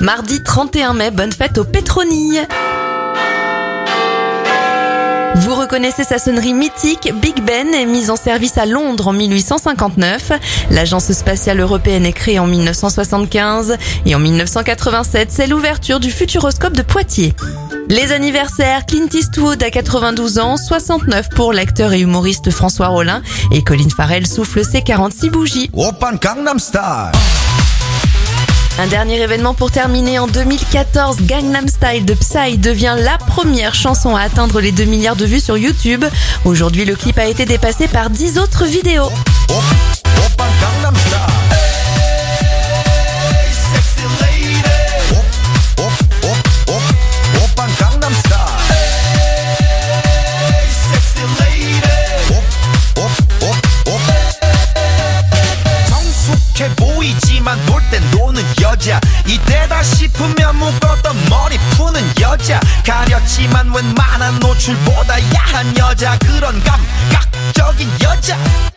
Mardi 31 mai, bonne fête aux pétronilles. Vous reconnaissez sa sonnerie mythique, Big Ben est mise en service à Londres en 1859. L'agence spatiale européenne est créée en 1975 et en 1987, c'est l'ouverture du Futuroscope de Poitiers. Les anniversaires, Clint Eastwood a 92 ans, 69 pour l'acteur et humoriste François Rollin et Colin Farrell souffle ses 46 bougies. Open. Un dernier événement pour terminer en 2014, Gangnam Style de Psy devient la première chanson à atteindre les 2 milliards de vues sur YouTube. Aujourd'hui, le clip a été dépassé par 10 autres vidéos. Open Gangnam Style. Hey, sexy lady. Op, op, op, op, Open Gangnam Style. Hey, sexy lady. Op, op, op, op. 성숙해 보이지만 놀 땐 노는 여자. 이때다 싶으면 묶었던 머리 푸는 여자. 가렸지만 웬만한 노출보다 야한 여자. 그런 감각적인 여자.